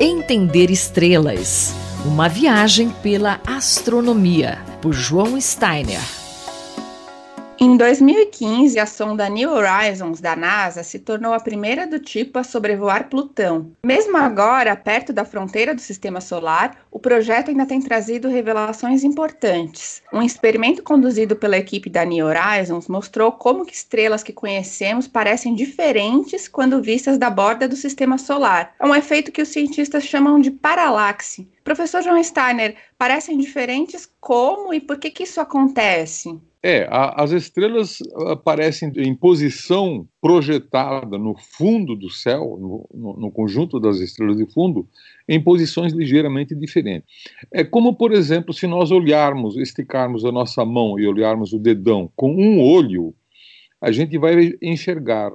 Entender Estrelas. Uma viagem pela astronomia, por João Steiner. Em 2015, a sonda New Horizons da NASA se tornou a primeira do tipo a sobrevoar Plutão. Mesmo agora, perto da fronteira do sistema solar, o projeto ainda tem trazido revelações importantes. Um experimento conduzido pela equipe da New Horizons mostrou como que estrelas que conhecemos parecem diferentes quando vistas da borda do sistema solar. É um efeito que os cientistas chamam de paralaxe. Professor John Steiner, parecem diferentes como e por que, que isso acontece? É, a, as estrelas aparecem em posição projetada no fundo do céu, no, no, no, conjunto das estrelas de fundo, em posições ligeiramente diferentes. É como, por exemplo, se nós olharmos, esticarmos a nossa mão e olharmos o dedão com um olho, a gente vai enxergar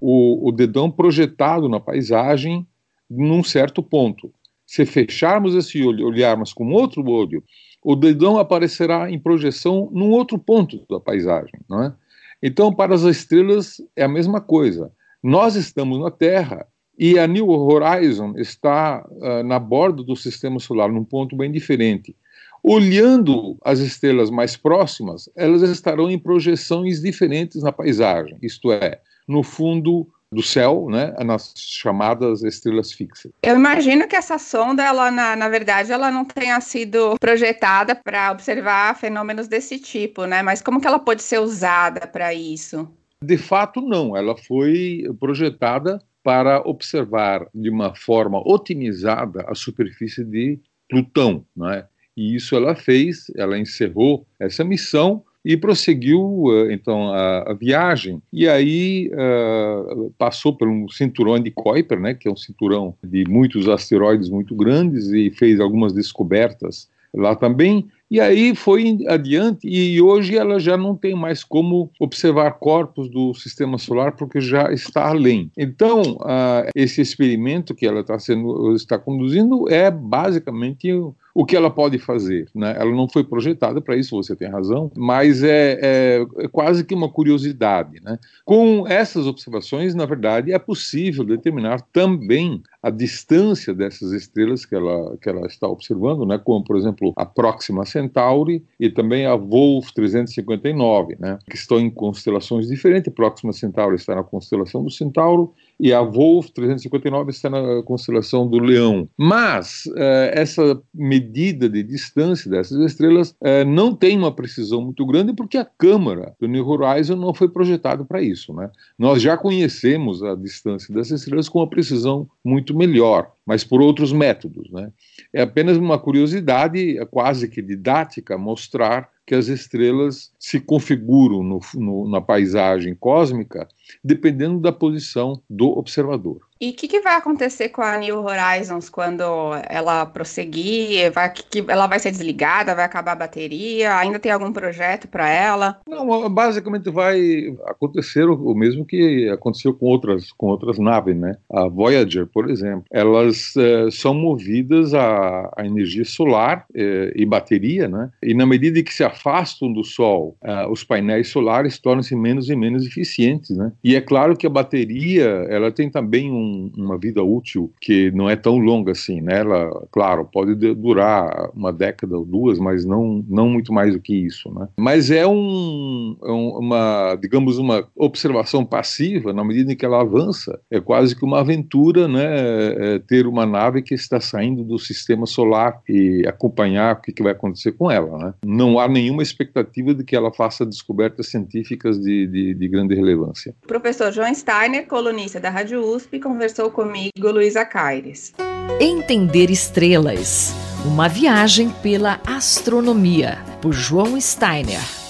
o, o dedão projetado na paisagem num certo ponto. Se fecharmos esse olho, olharmos com outro olho, o dedão aparecerá em projeção num outro ponto da paisagem, não é? Então, para as estrelas é a mesma coisa. Nós estamos na Terra e a New Horizon está uh, na borda do sistema solar, num ponto bem diferente. Olhando as estrelas mais próximas, elas estarão em projeções diferentes na paisagem, isto é, no fundo do céu, né, nas chamadas estrelas fixas. Eu imagino que essa sonda, ela na, na verdade, ela não tenha sido projetada para observar fenômenos desse tipo, né? Mas como que ela pode ser usada para isso? De fato, não. Ela foi projetada para observar de uma forma otimizada a superfície de Plutão, né? E isso ela fez, ela encerrou essa missão e prosseguiu eh, então a, a, viagem e aí uh, passou por um cinturão de Kuiper, né, que é um cinturão de muitos asteroides muito grandes e fez algumas descobertas lá também e aí foi adiante, e hoje ela já não tem mais como observar corpos do sistema solar, porque já está além. Então, uh, esse experimento que ela está, sendo, está conduzindo é basicamente o que ela pode fazer. Né? Ela não foi projetada para isso, você tem razão, mas é, é, é, quase que uma curiosidade. Né? Com essas observações, na verdade, é possível determinar também a distância dessas estrelas que ela, que ela está observando, né? como, por exemplo, a Próxima Centauri e também a Wolf 359, né? que estão em constelações diferentes. A Próxima Centauri está na constelação do Centauro e a Wolf 359 está na constelação do Leão. Mas eh, essa medida de distância dessas estrelas eh, não tem uma precisão muito grande porque a câmara do New Horizon não foi projetada para isso. Né? Nós já conhecemos a distância dessas estrelas com uma precisão muito melhor, mas por outros métodos. Né? É apenas uma curiosidade, quase que didática, mostrar que as estrelas se configuram no, no, na paisagem cósmica dependendo da posição do observador. E o que, que, vai acontecer com a New Horizons quando ela prosseguir? Vai, que, ela vai ser desligada? Vai acabar a bateria? Ainda tem algum projeto para ela? Não, basicamente vai acontecer o, mesmo que aconteceu com outras, com outras naves, né? A Voyager, por exemplo, elas é, são movidas a, a energia solar é, e bateria, né? E na medida que se afastam do Sol, é, os painéis solares tornam-se menos e menos eficientes, né? E é claro que a bateria, ela tem também um uma vida útil que não é tão longa assim, né? Ela, claro, pode durar uma década ou duas, mas não, não muito mais do que isso, né? Mas é um, é uma, digamos, uma observação passiva na medida em que ela avança. É quase que uma aventura, né? É ter uma nave que está saindo do sistema solar e acompanhar o que, que vai acontecer com ela, né? Não há nenhuma expectativa de que ela faça descobertas científicas de, de, de grande relevância. Professor João Steiner, colunista da Rádio USP, conversou comigo Luísa Caires. Entender estrelas. Uma viagem pela astronomia, por João Steiner.